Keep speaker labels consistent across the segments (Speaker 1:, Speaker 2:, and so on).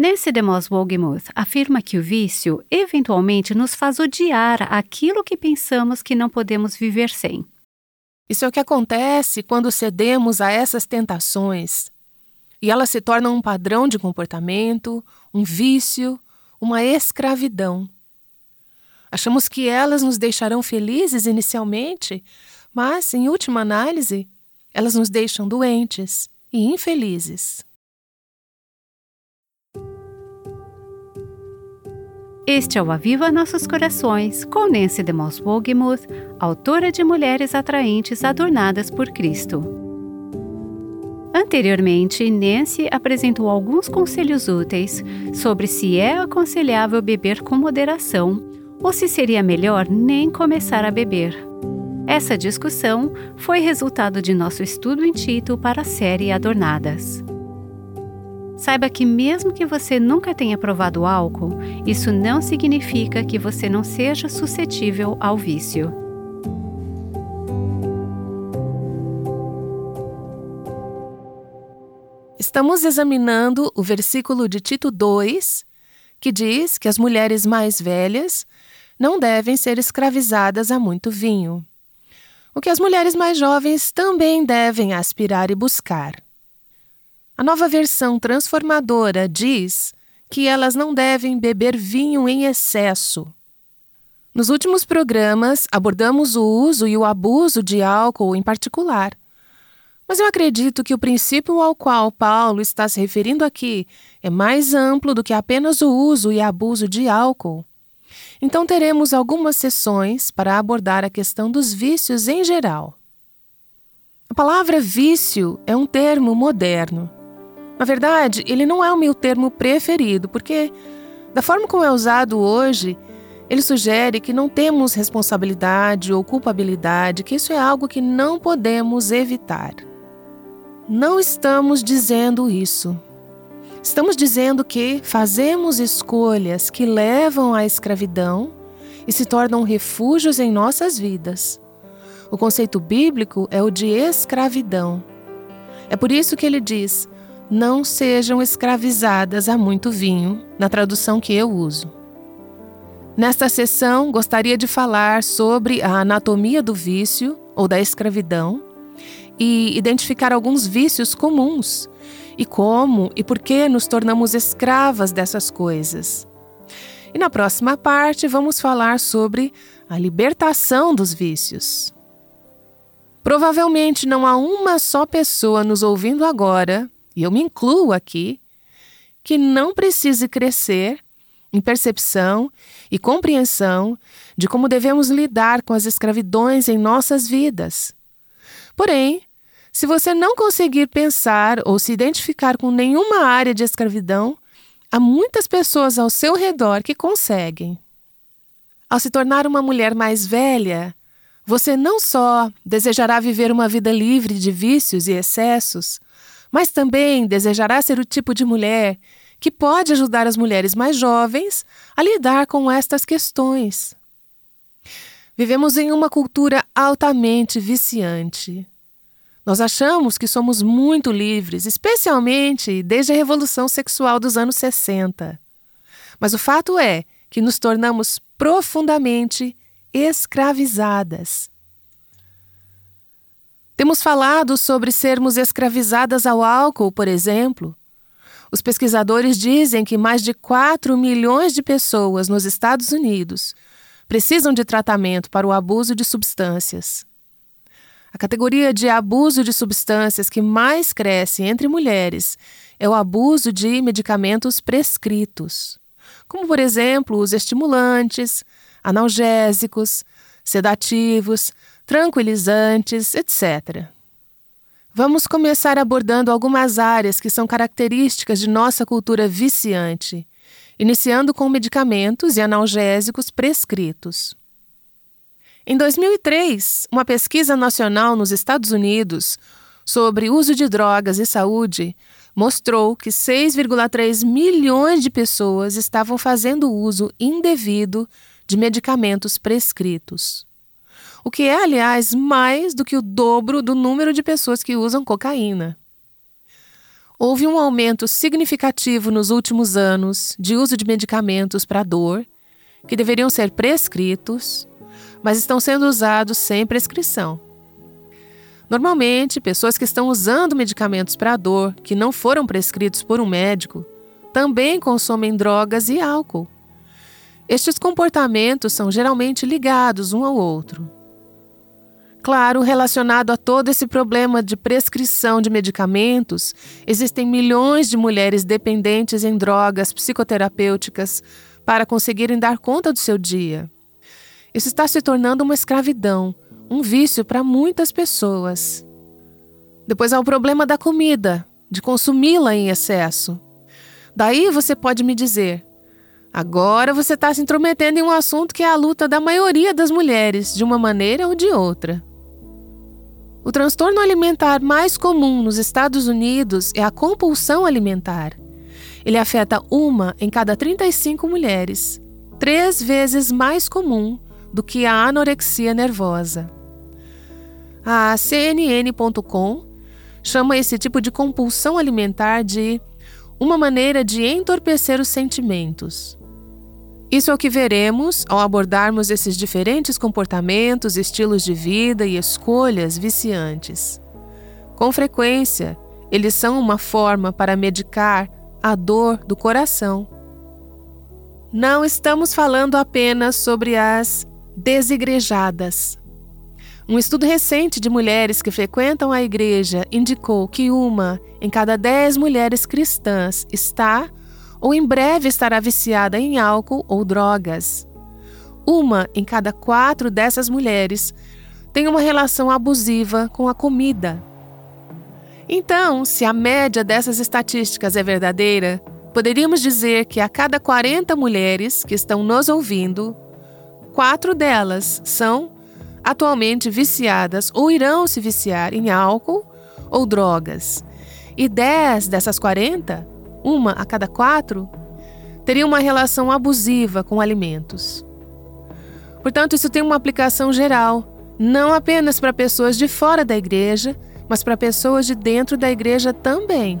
Speaker 1: Nancy DeMoss Wolgemuth afirma que o vício eventualmente nos faz odiar aquilo que pensamos que não podemos viver sem.
Speaker 2: Isso é o que acontece quando cedemos a essas tentações e elas se tornam um padrão de comportamento, um vício, uma escravidão. Achamos que elas nos deixarão felizes inicialmente, mas, em última análise, elas nos deixam doentes e infelizes.
Speaker 1: Este é o Aviva Nossos Corações, com Nancy DeMoss Wogemuth, autora de Mulheres Atraentes Adornadas por Cristo. Anteriormente, Nancy apresentou alguns conselhos úteis sobre se é aconselhável beber com moderação ou se seria melhor nem começar a beber. Essa discussão foi resultado de nosso estudo em Tito para a série Adornadas. Saiba que, mesmo que você nunca tenha provado álcool, isso não significa que você não seja suscetível ao vício.
Speaker 2: Estamos examinando o versículo de Tito 2, que diz que as mulheres mais velhas não devem ser escravizadas a muito vinho. O que as mulheres mais jovens também devem aspirar e buscar. A nova versão transformadora diz que elas não devem beber vinho em excesso. Nos últimos programas, abordamos o uso e o abuso de álcool em particular. Mas eu acredito que o princípio ao qual Paulo está se referindo aqui é mais amplo do que apenas o uso e abuso de álcool. Então, teremos algumas sessões para abordar a questão dos vícios em geral. A palavra vício é um termo moderno. Na verdade, ele não é o meu termo preferido, porque, da forma como é usado hoje, ele sugere que não temos responsabilidade ou culpabilidade, que isso é algo que não podemos evitar. Não estamos dizendo isso. Estamos dizendo que fazemos escolhas que levam à escravidão e se tornam refúgios em nossas vidas. O conceito bíblico é o de escravidão. É por isso que ele diz: não sejam escravizadas a muito vinho, na tradução que eu uso. Nesta sessão, gostaria de falar sobre a anatomia do vício ou da escravidão e identificar alguns vícios comuns e como e por que nos tornamos escravas dessas coisas. E na próxima parte, vamos falar sobre a libertação dos vícios. Provavelmente não há uma só pessoa nos ouvindo agora e eu me incluo aqui, que não precise crescer em percepção e compreensão de como devemos lidar com as escravidões em nossas vidas. Porém, se você não conseguir pensar ou se identificar com nenhuma área de escravidão, há muitas pessoas ao seu redor que conseguem. Ao se tornar uma mulher mais velha, você não só desejará viver uma vida livre de vícios e excessos, mas também desejará ser o tipo de mulher que pode ajudar as mulheres mais jovens a lidar com estas questões. Vivemos em uma cultura altamente viciante. Nós achamos que somos muito livres, especialmente desde a revolução sexual dos anos 60. Mas o fato é que nos tornamos profundamente escravizadas. Temos falado sobre sermos escravizadas ao álcool, por exemplo. Os pesquisadores dizem que mais de 4 milhões de pessoas nos Estados Unidos precisam de tratamento para o abuso de substâncias. A categoria de abuso de substâncias que mais cresce entre mulheres é o abuso de medicamentos prescritos, como, por exemplo, os estimulantes, analgésicos, sedativos, tranquilizantes, etc. Vamos começar abordando algumas áreas que são características de nossa cultura viciante, iniciando com medicamentos e analgésicos prescritos. Em 2003, uma pesquisa nacional nos Estados Unidos sobre uso de drogas e saúde mostrou que 6,3 milhões de pessoas estavam fazendo uso indevido de medicamentos prescritos o que é, aliás, mais do que o dobro do número de pessoas que usam cocaína. Houve um aumento significativo nos últimos anos de uso de medicamentos para dor, que deveriam ser prescritos, mas estão sendo usados sem prescrição. Normalmente, pessoas que estão usando medicamentos para dor que não foram prescritos por um médico também consomem drogas e álcool. Estes comportamentos são geralmente ligados um ao outro. Claro, relacionado a todo esse problema de prescrição de medicamentos, existem milhões de mulheres dependentes em drogas psicoterapêuticas para conseguirem dar conta do seu dia. Isso está se tornando uma escravidão, um vício para muitas pessoas. Depois há o problema da comida, de consumi-la em excesso. Daí você pode me dizer: agora você está se intrometendo em um assunto que é a luta da maioria das mulheres, de uma maneira ou de outra. O transtorno alimentar mais comum nos Estados Unidos é a compulsão alimentar. Ele afeta uma em cada 35 mulheres, três vezes mais comum do que a anorexia nervosa. A CNN.com chama esse tipo de compulsão alimentar de uma maneira de entorpecer os sentimentos. Isso é o que veremos ao abordarmos esses diferentes comportamentos, estilos de vida e escolhas viciantes. Com frequência, eles são uma forma para medicar a dor do coração. Não estamos falando apenas sobre as desigrejadas. Um estudo recente de mulheres que frequentam a igreja indicou que uma em cada dez mulheres cristãs está ou em breve estará viciada em álcool ou drogas. Uma em cada quatro dessas mulheres tem uma relação abusiva com a comida. Então, se a média dessas estatísticas é verdadeira, poderíamos dizer que a cada 40 mulheres que estão nos ouvindo, quatro delas são atualmente viciadas ou irão se viciar em álcool ou drogas. E 10 dessas 40 uma a cada quatro, teria uma relação abusiva com alimentos. Portanto, isso tem uma aplicação geral, não apenas para pessoas de fora da igreja, mas para pessoas de dentro da igreja também.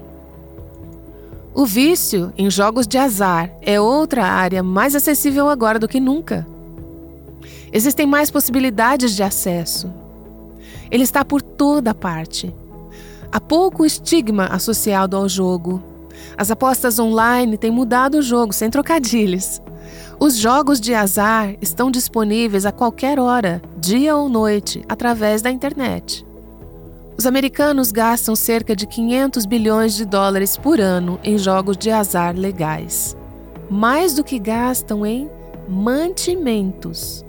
Speaker 2: O vício em jogos de azar é outra área mais acessível agora do que nunca. Existem mais possibilidades de acesso. Ele está por toda parte. Há pouco estigma associado ao jogo. As apostas online têm mudado o jogo sem trocadilhos. Os jogos de azar estão disponíveis a qualquer hora, dia ou noite, através da internet. Os americanos gastam cerca de 500 bilhões de dólares por ano em jogos de azar legais. Mais do que gastam em mantimentos.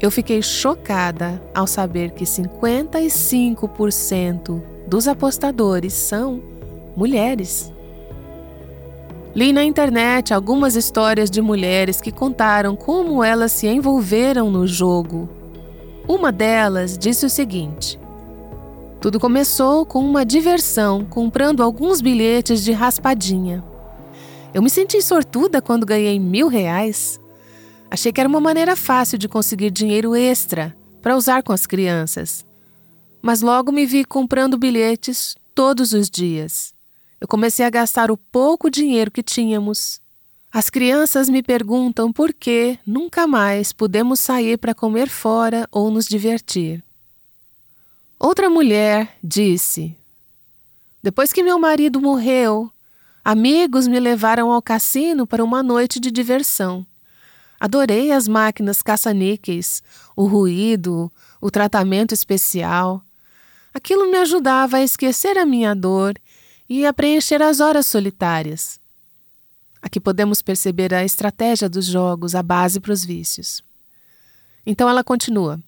Speaker 2: Eu fiquei chocada ao saber que 55% dos apostadores são mulheres. Li na internet algumas histórias de mulheres que contaram como elas se envolveram no jogo. Uma delas disse o seguinte: Tudo começou com uma diversão comprando alguns bilhetes de raspadinha. Eu me senti sortuda quando ganhei mil reais. Achei que era uma maneira fácil de conseguir dinheiro extra para usar com as crianças. Mas logo me vi comprando bilhetes todos os dias eu comecei a gastar o pouco dinheiro que tínhamos. As crianças me perguntam por que nunca mais podemos sair para comer fora ou nos divertir. Outra mulher disse: Depois que meu marido morreu, amigos me levaram ao cassino para uma noite de diversão. Adorei as máquinas caça-níqueis, o ruído, o tratamento especial. Aquilo me ajudava a esquecer a minha dor e a preencher as horas solitárias. Aqui podemos perceber a estratégia dos jogos, a base para os vícios. Então ela continua.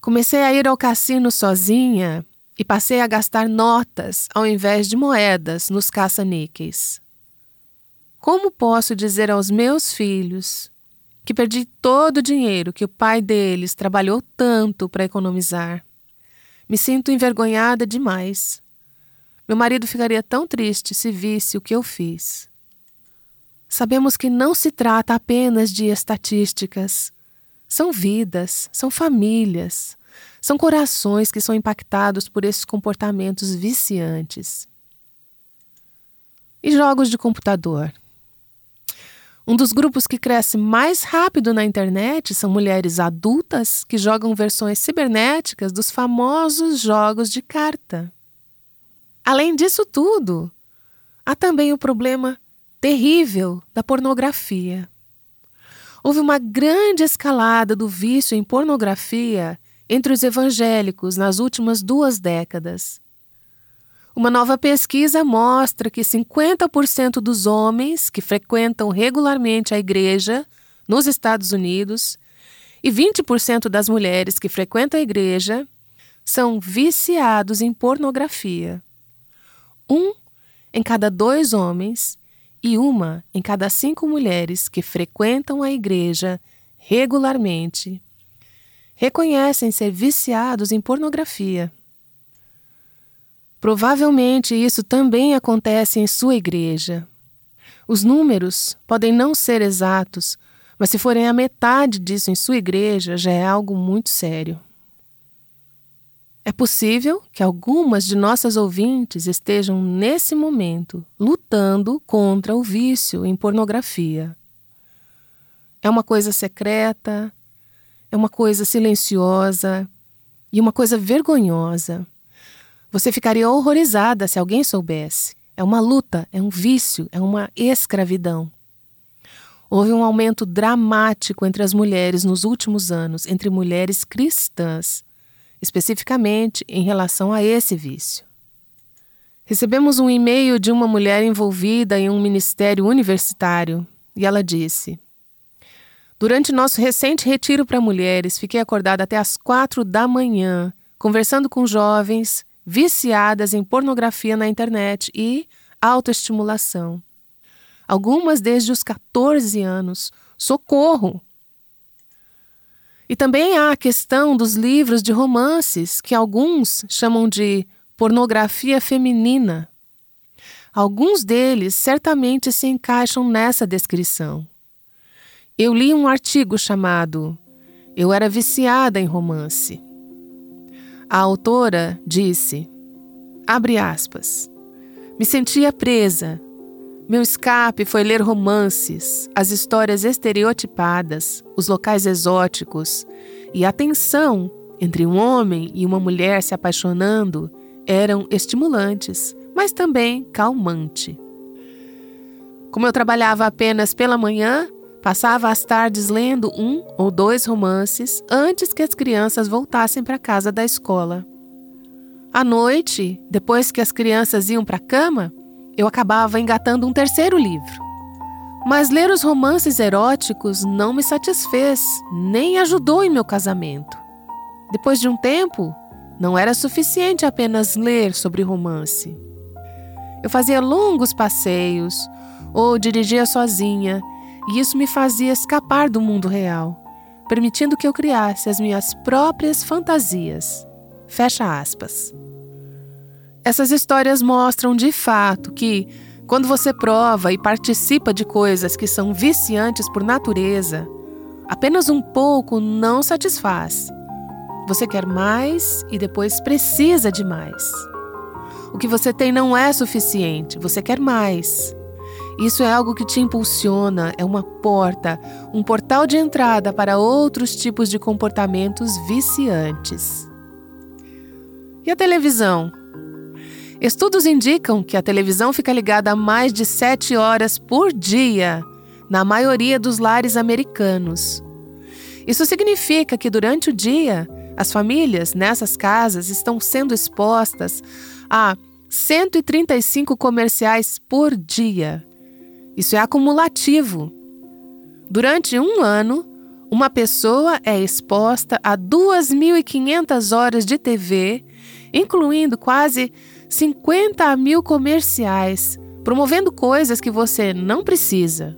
Speaker 2: Comecei a ir ao cassino sozinha e passei a gastar notas ao invés de moedas nos caça-níqueis. Como posso dizer aos meus filhos que perdi todo o dinheiro que o pai deles trabalhou tanto para economizar? Me sinto envergonhada demais. Meu marido ficaria tão triste se visse o que eu fiz. Sabemos que não se trata apenas de estatísticas. São vidas, são famílias, são corações que são impactados por esses comportamentos viciantes. E jogos de computador. Um dos grupos que cresce mais rápido na internet são mulheres adultas que jogam versões cibernéticas dos famosos jogos de carta. Além disso tudo, há também o problema terrível da pornografia. Houve uma grande escalada do vício em pornografia entre os evangélicos nas últimas duas décadas. Uma nova pesquisa mostra que 50% dos homens que frequentam regularmente a igreja nos Estados Unidos e 20% das mulheres que frequentam a igreja são viciados em pornografia. Um em cada dois homens e uma em cada cinco mulheres que frequentam a igreja regularmente reconhecem ser viciados em pornografia. Provavelmente isso também acontece em sua igreja. Os números podem não ser exatos, mas se forem a metade disso em sua igreja, já é algo muito sério. É possível que algumas de nossas ouvintes estejam nesse momento lutando contra o vício em pornografia. É uma coisa secreta, é uma coisa silenciosa e uma coisa vergonhosa. Você ficaria horrorizada se alguém soubesse. É uma luta, é um vício, é uma escravidão. Houve um aumento dramático entre as mulheres nos últimos anos, entre mulheres cristãs, especificamente em relação a esse vício. Recebemos um e-mail de uma mulher envolvida em um ministério universitário e ela disse: Durante nosso recente retiro para mulheres, fiquei acordada até as quatro da manhã, conversando com jovens viciadas em pornografia na internet e autoestimulação. Algumas desde os 14 anos. Socorro! E também há a questão dos livros de romances, que alguns chamam de pornografia feminina. Alguns deles certamente se encaixam nessa descrição. Eu li um artigo chamado Eu era viciada em romance. A autora disse: abre aspas. Me sentia presa. Meu escape foi ler romances, as histórias estereotipadas, os locais exóticos e a tensão entre um homem e uma mulher se apaixonando eram estimulantes, mas também calmante. Como eu trabalhava apenas pela manhã, Passava as tardes lendo um ou dois romances antes que as crianças voltassem para casa da escola. À noite, depois que as crianças iam para a cama, eu acabava engatando um terceiro livro. Mas ler os romances eróticos não me satisfez, nem ajudou em meu casamento. Depois de um tempo, não era suficiente apenas ler sobre romance. Eu fazia longos passeios ou dirigia sozinha e isso me fazia escapar do mundo real, permitindo que eu criasse as minhas próprias fantasias. Fecha aspas. Essas histórias mostram de fato que, quando você prova e participa de coisas que são viciantes por natureza, apenas um pouco não satisfaz. Você quer mais e depois precisa de mais. O que você tem não é suficiente, você quer mais. Isso é algo que te impulsiona, é uma porta, um portal de entrada para outros tipos de comportamentos viciantes. E a televisão? Estudos indicam que a televisão fica ligada a mais de 7 horas por dia na maioria dos lares americanos. Isso significa que durante o dia, as famílias nessas casas estão sendo expostas a 135 comerciais por dia. Isso é acumulativo. Durante um ano, uma pessoa é exposta a 2.500 horas de TV, incluindo quase 50 mil comerciais, promovendo coisas que você não precisa: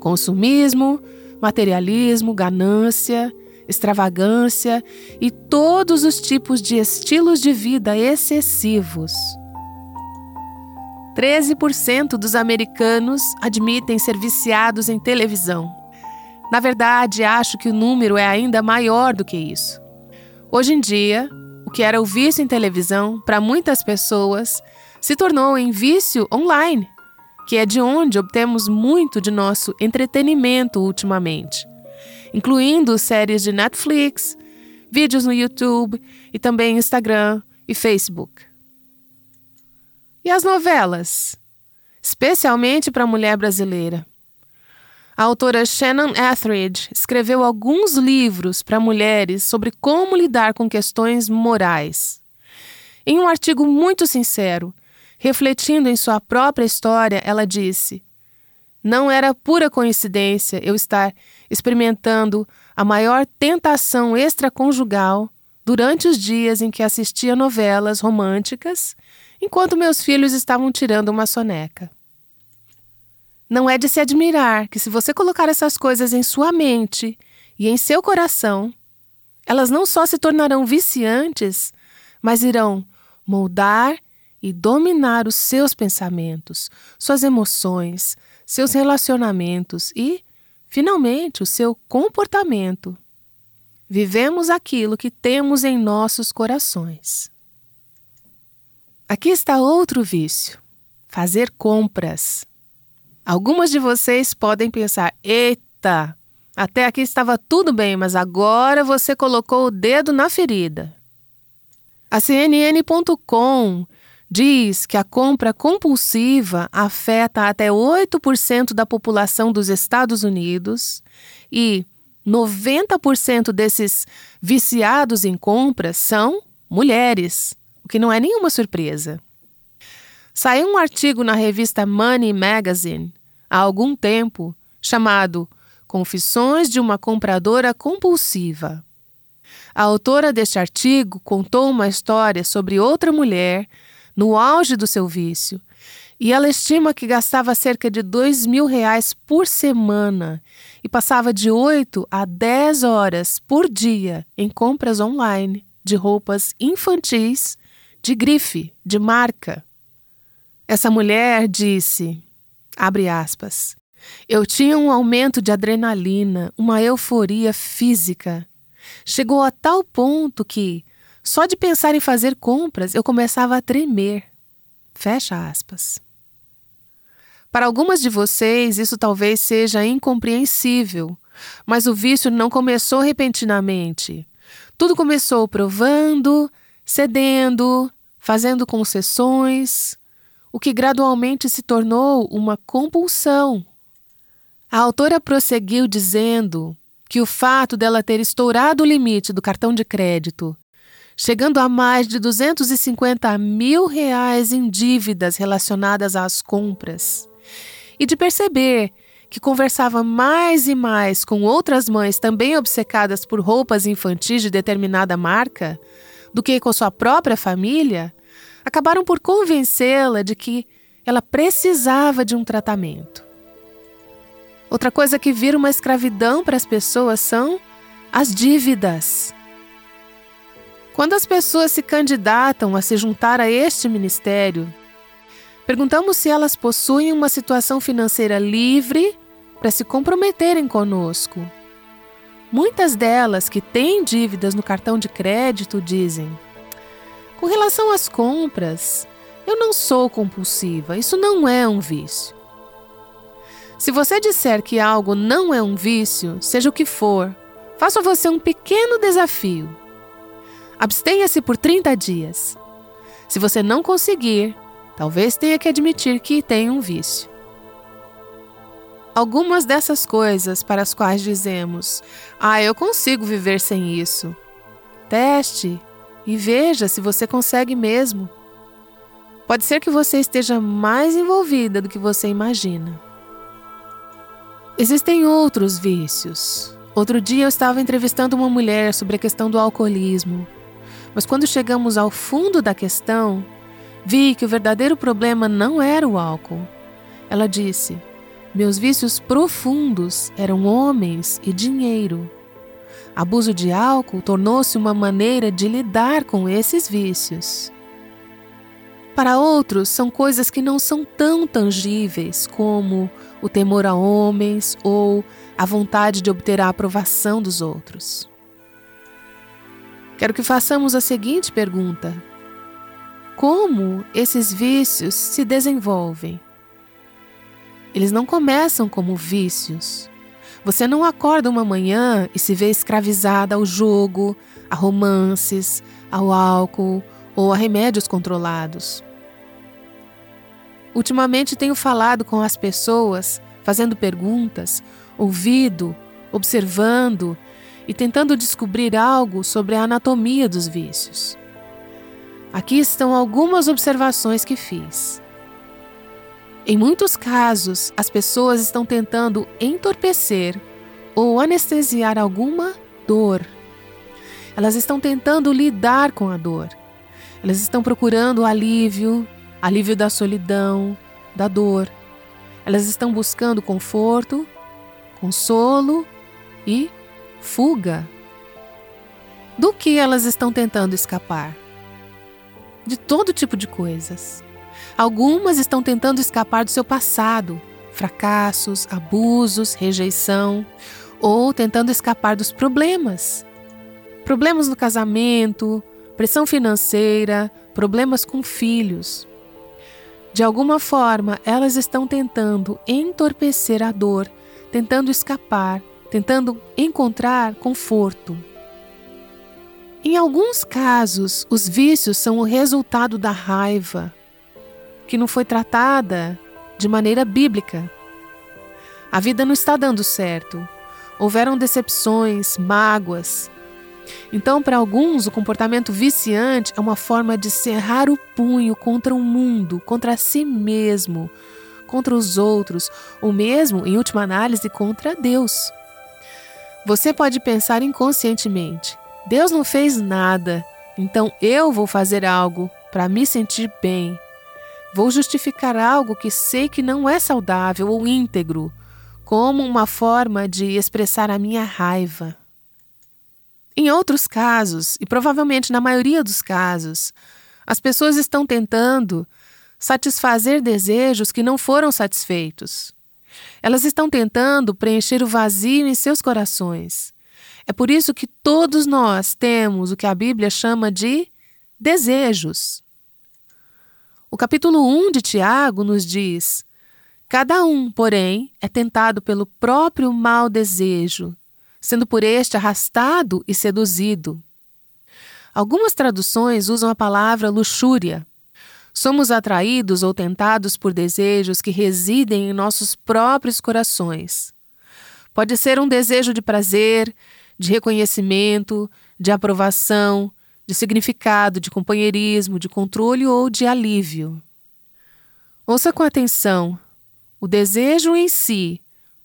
Speaker 2: consumismo, materialismo, ganância, extravagância e todos os tipos de estilos de vida excessivos. 13% dos americanos admitem ser viciados em televisão. Na verdade, acho que o número é ainda maior do que isso. Hoje em dia, o que era o vício em televisão, para muitas pessoas, se tornou em vício online. que é de onde obtemos muito de nosso entretenimento ultimamente, incluindo séries de Netflix, vídeos no YouTube e também Instagram e Facebook. E as novelas? Especialmente para a mulher brasileira. A autora Shannon Etheridge escreveu alguns livros para mulheres sobre como lidar com questões morais. Em um artigo muito sincero, refletindo em sua própria história, ela disse: Não era pura coincidência eu estar experimentando a maior tentação extraconjugal durante os dias em que assistia novelas românticas enquanto meus filhos estavam tirando uma soneca. Não é de se admirar que, se você colocar essas coisas em sua mente e em seu coração, elas não só se tornarão viciantes, mas irão moldar e dominar os seus pensamentos, suas emoções, seus relacionamentos e, finalmente, o seu comportamento. Vivemos aquilo que temos em nossos corações. Aqui está outro vício: fazer compras. Algumas de vocês podem pensar: eita, até aqui estava tudo bem, mas agora você colocou o dedo na ferida. A CNN.com diz que a compra compulsiva afeta até 8% da população dos Estados Unidos e 90% desses viciados em compras são mulheres o que não é nenhuma surpresa. Saiu um artigo na revista Money Magazine há algum tempo chamado Confissões de uma Compradora Compulsiva. A autora deste artigo contou uma história sobre outra mulher no auge do seu vício e ela estima que gastava cerca de dois mil reais por semana e passava de 8 a 10 horas por dia em compras online de roupas infantis de grife, de marca. Essa mulher disse, abre aspas, eu tinha um aumento de adrenalina, uma euforia física. Chegou a tal ponto que, só de pensar em fazer compras, eu começava a tremer. Fecha aspas. Para algumas de vocês, isso talvez seja incompreensível, mas o vício não começou repentinamente. Tudo começou provando, cedendo, fazendo concessões, o que gradualmente se tornou uma compulsão. A autora prosseguiu dizendo que o fato dela ter estourado o limite do cartão de crédito, chegando a mais de 250 mil reais em dívidas relacionadas às compras, e de perceber que conversava mais e mais com outras mães também obcecadas por roupas infantis de determinada marca do que com sua própria família, acabaram por convencê-la de que ela precisava de um tratamento. Outra coisa que vira uma escravidão para as pessoas são as dívidas. Quando as pessoas se candidatam a se juntar a este ministério, perguntamos se elas possuem uma situação financeira livre para se comprometerem conosco. Muitas delas que têm dívidas no cartão de crédito dizem: com relação às compras, eu não sou compulsiva, isso não é um vício. Se você disser que algo não é um vício, seja o que for, faça você um pequeno desafio. Abstenha-se por 30 dias. Se você não conseguir, talvez tenha que admitir que tem um vício. Algumas dessas coisas para as quais dizemos: Ah, eu consigo viver sem isso. Teste e veja se você consegue mesmo. Pode ser que você esteja mais envolvida do que você imagina. Existem outros vícios. Outro dia eu estava entrevistando uma mulher sobre a questão do alcoolismo, mas quando chegamos ao fundo da questão, vi que o verdadeiro problema não era o álcool. Ela disse: Meus vícios profundos eram homens e dinheiro. Abuso de álcool tornou-se uma maneira de lidar com esses vícios. Para outros, são coisas que não são tão tangíveis como o temor a homens ou a vontade de obter a aprovação dos outros. Quero que façamos a seguinte pergunta: Como esses vícios se desenvolvem? eles não começam como vícios. Você não acorda uma manhã e se vê escravizada ao jogo, a romances, ao álcool ou a remédios controlados. Ultimamente tenho falado com as pessoas, fazendo perguntas, ouvido, observando e tentando descobrir algo sobre a anatomia dos vícios. Aqui estão algumas observações que fiz. Em muitos casos, as pessoas estão tentando entorpecer ou anestesiar alguma dor. Elas estão tentando lidar com a dor. Elas estão procurando alívio, alívio da solidão, da dor. Elas estão buscando conforto, consolo e fuga. Do que elas estão tentando escapar? De todo tipo de coisas. Algumas estão tentando escapar do seu passado, fracassos, abusos, rejeição, ou tentando escapar dos problemas. Problemas no casamento, pressão financeira, problemas com filhos. De alguma forma, elas estão tentando entorpecer a dor, tentando escapar, tentando encontrar conforto. Em alguns casos, os vícios são o resultado da raiva, que não foi tratada de maneira bíblica. A vida não está dando certo. Houveram decepções, mágoas. Então, para alguns, o comportamento viciante é uma forma de cerrar o punho contra o mundo, contra si mesmo, contra os outros, ou mesmo, em última análise, contra Deus. Você pode pensar inconscientemente: Deus não fez nada, então eu vou fazer algo para me sentir bem, Vou justificar algo que sei que não é saudável ou íntegro, como uma forma de expressar a minha raiva. Em outros casos, e provavelmente na maioria dos casos, as pessoas estão tentando satisfazer desejos que não foram satisfeitos. Elas estão tentando preencher o vazio em seus corações. É por isso que todos nós temos o que a Bíblia chama de desejos. O capítulo 1 de Tiago nos diz: Cada um, porém, é tentado pelo próprio mau desejo, sendo por este arrastado e seduzido. Algumas traduções usam a palavra luxúria. Somos atraídos ou tentados por desejos que residem em nossos próprios corações. Pode ser um desejo de prazer, de reconhecimento, de aprovação, de significado, de companheirismo, de controle ou de alívio. Ouça com atenção: o desejo em si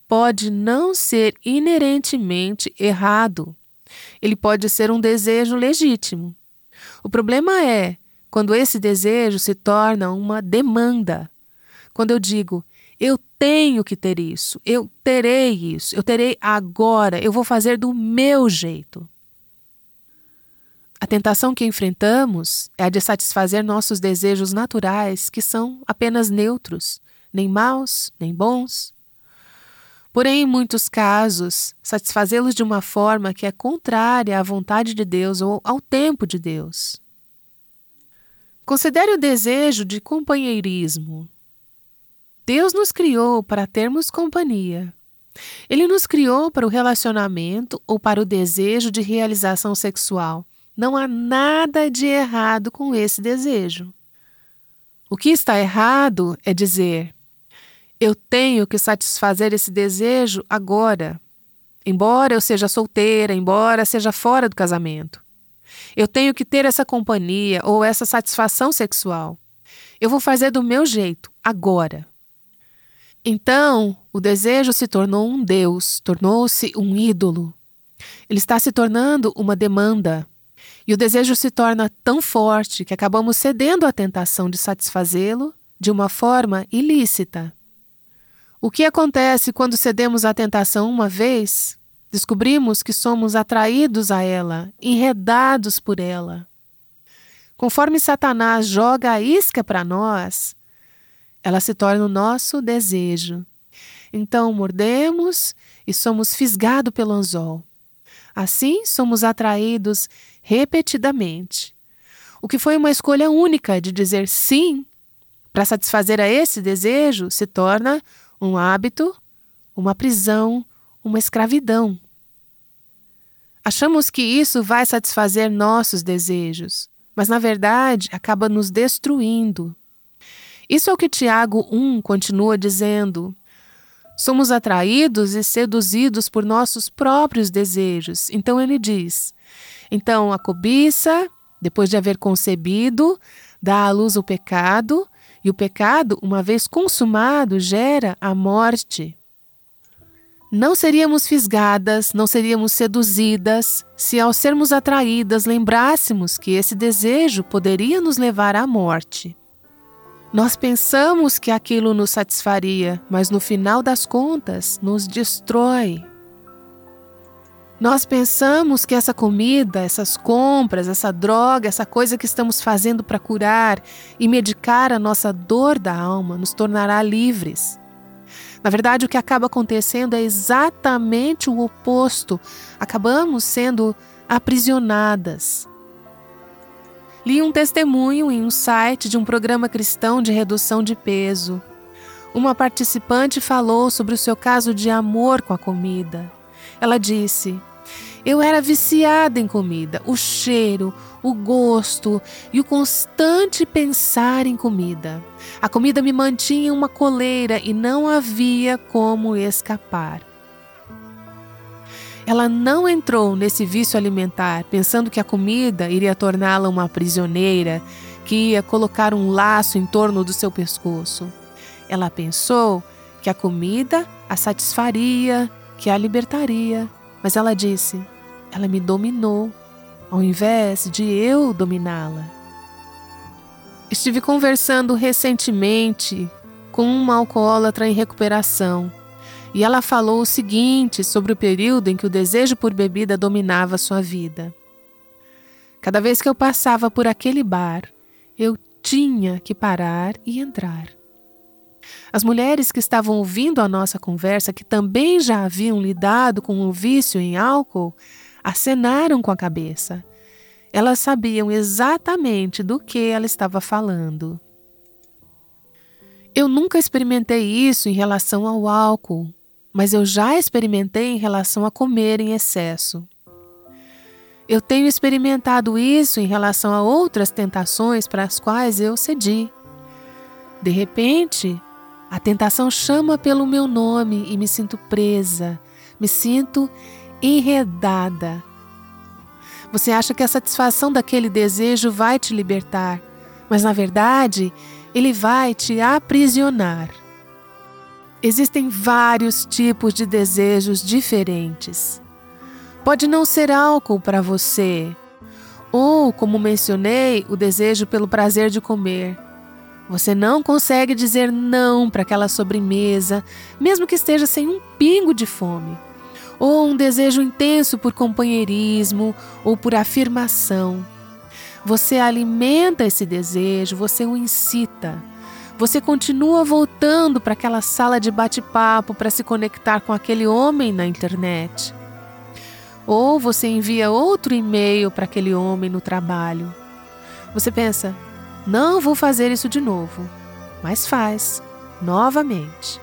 Speaker 2: pode não ser inerentemente errado. Ele pode ser um desejo legítimo. O problema é quando esse desejo se torna uma demanda. Quando eu digo, eu tenho que ter isso, eu terei isso, eu terei agora, eu vou fazer do meu jeito. A tentação que enfrentamos é a de satisfazer nossos desejos naturais, que são apenas neutros, nem maus, nem bons. Porém, em muitos casos, satisfazê-los de uma forma que é contrária à vontade de Deus ou ao tempo de Deus. Considere o desejo de companheirismo. Deus nos criou para termos companhia. Ele nos criou para o relacionamento ou para o desejo de realização sexual. Não há nada de errado com esse desejo. O que está errado é dizer: eu tenho que satisfazer esse desejo agora, embora eu seja solteira, embora seja fora do casamento. Eu tenho que ter essa companhia ou essa satisfação sexual. Eu vou fazer do meu jeito, agora. Então, o desejo se tornou um Deus, tornou-se um ídolo. Ele está se tornando uma demanda, e o desejo se torna tão forte que acabamos cedendo à tentação de satisfazê-lo de uma forma ilícita. O que acontece quando cedemos à tentação uma vez? Descobrimos que somos atraídos a ela, enredados por ela. Conforme Satanás joga a isca para nós, ela se torna o nosso desejo. Então mordemos e somos fisgados pelo anzol. Assim, somos atraídos repetidamente. O que foi uma escolha única de dizer sim para satisfazer a esse desejo se torna um hábito, uma prisão, uma escravidão. Achamos que isso vai satisfazer nossos desejos, mas na verdade acaba nos destruindo. Isso é o que Tiago 1 continua dizendo. Somos atraídos e seduzidos por nossos próprios desejos. Então ele diz: então a cobiça, depois de haver concebido, dá à luz o pecado, e o pecado, uma vez consumado, gera a morte. Não seríamos fisgadas, não seríamos seduzidas, se ao sermos atraídas lembrássemos que esse desejo poderia nos levar à morte. Nós pensamos que aquilo nos satisfaria, mas no final das contas nos destrói. Nós pensamos que essa comida, essas compras, essa droga, essa coisa que estamos fazendo para curar e medicar a nossa dor da alma nos tornará livres. Na verdade, o que acaba acontecendo é exatamente o oposto. Acabamos sendo aprisionadas. Li um testemunho em um site de um programa cristão de redução de peso. Uma participante falou sobre o seu caso de amor com a comida. Ela disse: eu era viciada em comida, o cheiro, o gosto e o constante pensar em comida. A comida me mantinha uma coleira e não havia como escapar. Ela não entrou nesse vício alimentar pensando que a comida iria torná-la uma prisioneira, que ia colocar um laço em torno do seu pescoço. Ela pensou que a comida a satisfaria, que a libertaria. Mas ela disse: ela me dominou, ao invés de eu dominá-la. Estive conversando recentemente com uma alcoólatra em recuperação e ela falou o seguinte sobre o período em que o desejo por bebida dominava sua vida. Cada vez que eu passava por aquele bar, eu tinha que parar e entrar. As mulheres que estavam ouvindo a nossa conversa, que também já haviam lidado com o vício em álcool, acenaram com a cabeça. Elas sabiam exatamente do que ela estava falando. Eu nunca experimentei isso em relação ao álcool, mas eu já experimentei em relação a comer em excesso. Eu tenho experimentado isso em relação a outras tentações para as quais eu cedi. De repente, a tentação chama pelo meu nome e me sinto presa, me sinto enredada. Você acha que a satisfação daquele desejo vai te libertar, mas na verdade ele vai te aprisionar. Existem vários tipos de desejos diferentes. Pode não ser álcool para você, ou, como mencionei, o desejo pelo prazer de comer você não consegue dizer não para aquela sobremesa, mesmo que esteja sem um pingo de fome. Ou um desejo intenso por companheirismo ou por afirmação. Você alimenta esse desejo, você o incita. Você continua voltando para aquela sala de bate-papo para se conectar com aquele homem na internet. Ou você envia outro e-mail para aquele homem no trabalho. Você pensa, não vou fazer isso de novo, mas faz, novamente.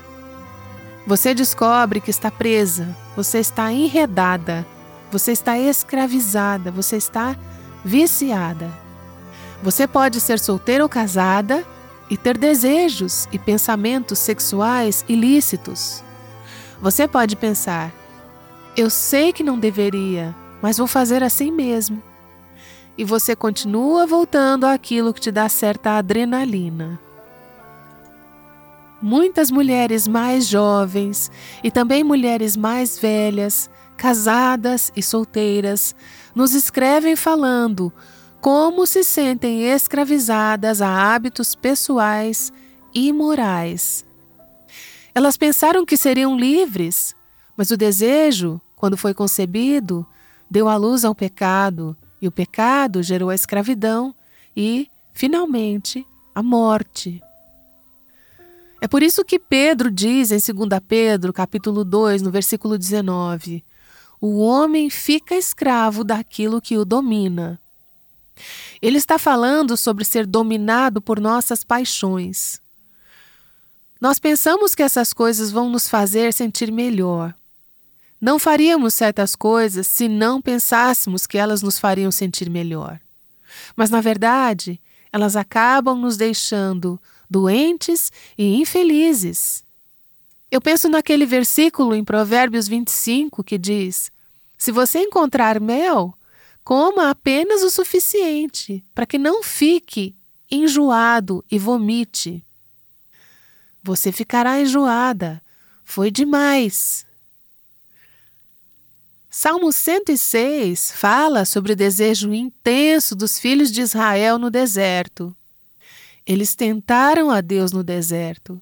Speaker 2: Você descobre que está presa, você está enredada, você está escravizada, você está viciada. Você pode ser solteira ou casada e ter desejos e pensamentos sexuais ilícitos. Você pode pensar: eu sei que não deveria, mas vou fazer assim mesmo e você continua voltando àquilo que te dá certa adrenalina. Muitas mulheres mais jovens e também mulheres mais velhas, casadas e solteiras, nos escrevem falando como se sentem escravizadas a hábitos pessoais e morais. Elas pensaram que seriam livres, mas o desejo, quando foi concebido, deu à luz ao pecado e o pecado gerou a escravidão e, finalmente, a morte. É por isso que Pedro diz em 2 Pedro, capítulo 2, no versículo 19: O homem fica escravo daquilo que o domina. Ele está falando sobre ser dominado por nossas paixões. Nós pensamos que essas coisas vão nos fazer sentir melhor. Não faríamos certas coisas se não pensássemos que elas nos fariam sentir melhor. Mas, na verdade, elas acabam nos deixando doentes e infelizes. Eu penso naquele versículo em Provérbios 25 que diz: Se você encontrar mel, coma apenas o suficiente para que não fique enjoado e vomite. Você ficará enjoada. Foi demais. Salmo 106 fala sobre o desejo intenso dos filhos de Israel no deserto. Eles tentaram a Deus no deserto.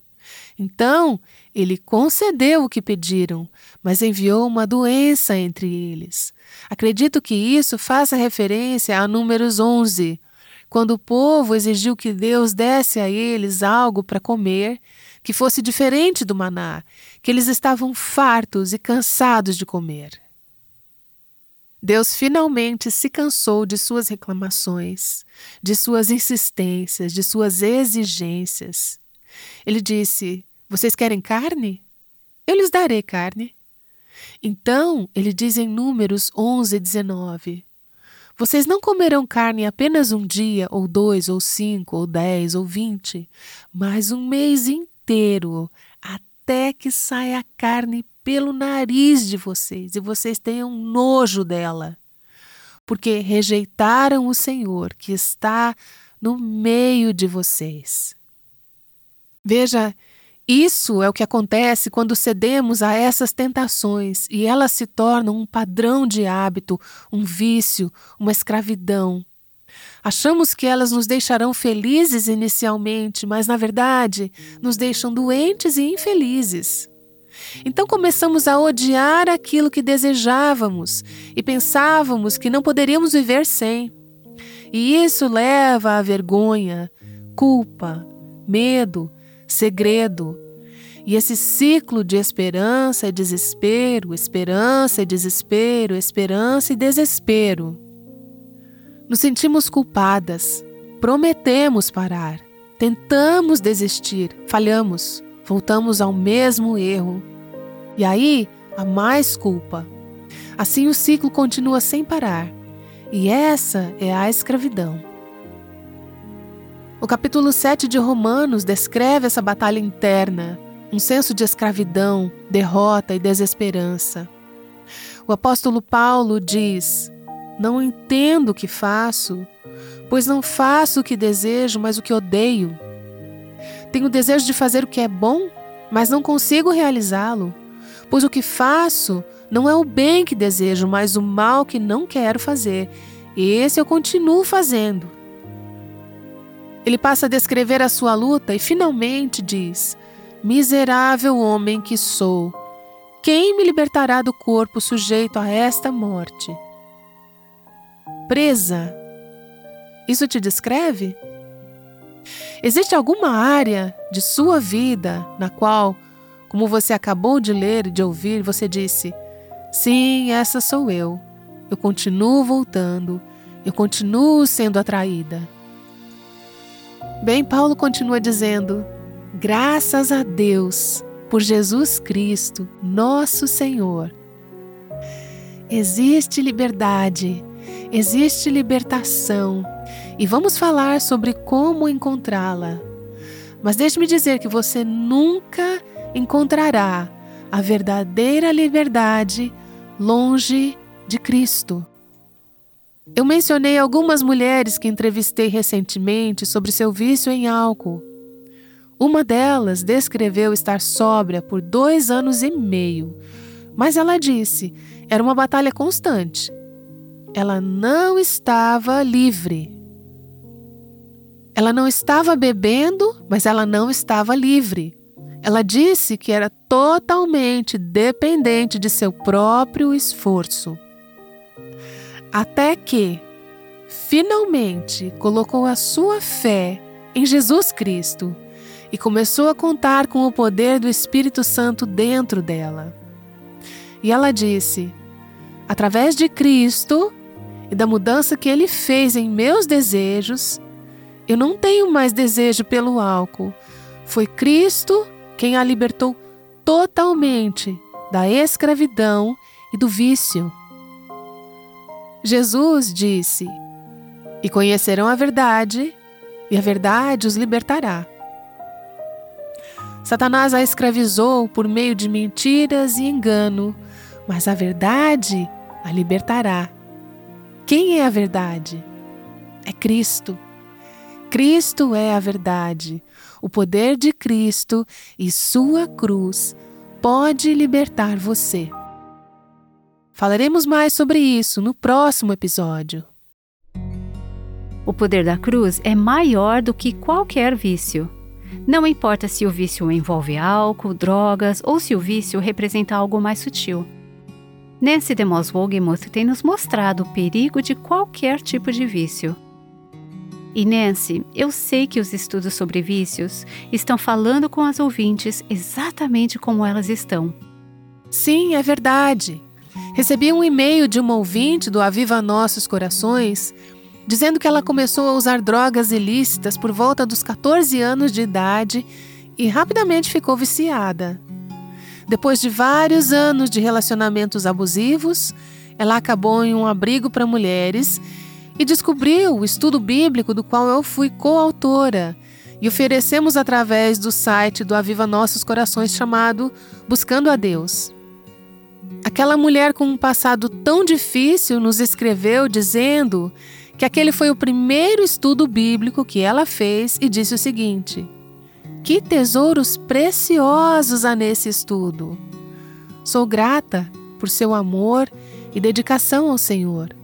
Speaker 2: Então, ele concedeu o que pediram, mas enviou uma doença entre eles. Acredito que isso faça referência a Números 11, quando o povo exigiu que Deus desse a eles algo para comer que fosse diferente do maná, que eles estavam fartos e cansados de comer. Deus finalmente se cansou de suas reclamações, de suas insistências, de suas exigências. Ele disse: Vocês querem carne? Eu lhes darei carne. Então, ele diz em Números 11, 19: Vocês não comerão carne apenas um dia, ou dois, ou cinco, ou dez, ou vinte, mas um mês inteiro até que saia a carne pelo nariz de vocês e vocês tenham nojo dela. Porque rejeitaram o Senhor que está no meio de vocês. Veja, isso é o que acontece quando cedemos a essas tentações e elas se tornam um padrão de hábito, um vício, uma escravidão. Achamos que elas nos deixarão felizes inicialmente, mas na verdade nos deixam doentes e infelizes. Então começamos a odiar aquilo que desejávamos e pensávamos que não poderíamos viver sem. E isso leva à vergonha, culpa, medo, segredo. E esse ciclo de esperança e desespero, esperança e desespero, esperança e desespero nos sentimos culpadas, prometemos parar, tentamos desistir, falhamos, voltamos ao mesmo erro. E aí, há mais culpa. Assim o ciclo continua sem parar. E essa é a escravidão. O capítulo 7 de Romanos descreve essa batalha interna, um senso de escravidão, derrota e desesperança. O apóstolo Paulo diz: não entendo o que faço, pois não faço o que desejo, mas o que odeio. Tenho desejo de fazer o que é bom, mas não consigo realizá-lo, pois o que faço não é o bem que desejo, mas o mal que não quero fazer. Esse eu continuo fazendo. Ele passa a descrever a sua luta e finalmente diz: Miserável homem que sou, quem me libertará do corpo sujeito a esta morte? presa. Isso te descreve? Existe alguma área de sua vida na qual, como você acabou de ler e de ouvir, você disse: Sim, essa sou eu. Eu continuo voltando, eu continuo sendo atraída. Bem, Paulo continua dizendo: Graças a Deus por Jesus Cristo, nosso Senhor. Existe liberdade existe libertação e vamos falar sobre como encontrá-la. Mas deixe-me dizer que você nunca encontrará a verdadeira liberdade longe de Cristo. Eu mencionei algumas mulheres que entrevistei recentemente sobre seu vício em álcool. Uma delas descreveu estar sóbria por dois anos e meio, mas ela disse era uma batalha constante ela não estava livre. Ela não estava bebendo, mas ela não estava livre. Ela disse que era totalmente dependente de seu próprio esforço. Até que, finalmente, colocou a sua fé em Jesus Cristo e começou a contar com o poder do Espírito Santo dentro dela. E ela disse: através de Cristo, e da mudança que ele fez em meus desejos, eu não tenho mais desejo pelo álcool. Foi Cristo quem a libertou totalmente da escravidão e do vício. Jesus disse: E conhecerão a verdade, e a verdade os libertará. Satanás a escravizou por meio de mentiras e engano, mas a verdade a libertará. Quem é a verdade? É Cristo. Cristo é a verdade. O poder de Cristo e sua cruz pode libertar você. Falaremos mais sobre isso no próximo episódio.
Speaker 1: O poder da cruz é maior do que qualquer vício. Não importa se o vício envolve álcool, drogas ou se o vício representa algo mais sutil. Nancy DeMoss Wogemuth tem nos mostrado o perigo de qualquer tipo de vício. E Nancy, eu sei que os estudos sobre vícios estão falando com as ouvintes exatamente como elas estão.
Speaker 2: Sim, é verdade. Recebi um e-mail de uma ouvinte do Aviva Nossos Corações dizendo que ela começou a usar drogas ilícitas por volta dos 14 anos de idade e rapidamente ficou viciada. Depois de vários anos de relacionamentos abusivos, ela acabou em um abrigo para mulheres e descobriu o estudo bíblico do qual eu fui coautora e oferecemos através do site do Aviva Nossos Corações chamado Buscando a Deus. Aquela mulher com um passado tão difícil nos escreveu dizendo que aquele foi o primeiro estudo bíblico que ela fez e disse o seguinte: Que tesouros preciosos há nesse estudo! Sou grata por seu amor e dedicação ao Senhor.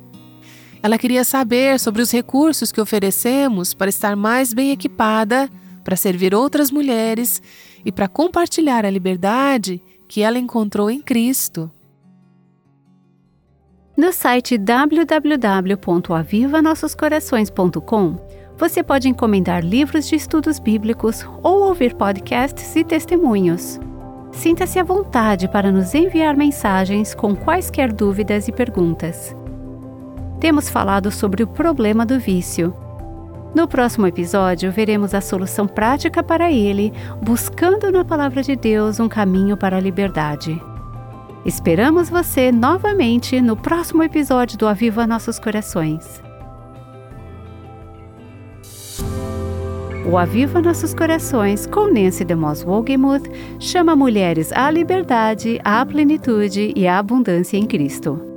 Speaker 2: Ela queria saber sobre os recursos que oferecemos para estar mais bem equipada, para servir outras mulheres e para compartilhar a liberdade que ela encontrou em Cristo.
Speaker 1: No site www.avivanossoscorações.com, você pode encomendar livros de estudos bíblicos ou ouvir podcasts e testemunhos. Sinta-se à vontade para nos enviar mensagens com quaisquer dúvidas e perguntas temos falado sobre o problema do vício. No próximo episódio, veremos a solução prática para ele, buscando na Palavra de Deus um caminho para a liberdade. Esperamos você novamente no próximo episódio do Aviva Nossos Corações. O Aviva Nossos Corações, com Nancy DeMoss Wogemuth, chama mulheres à liberdade, à plenitude e à abundância em Cristo.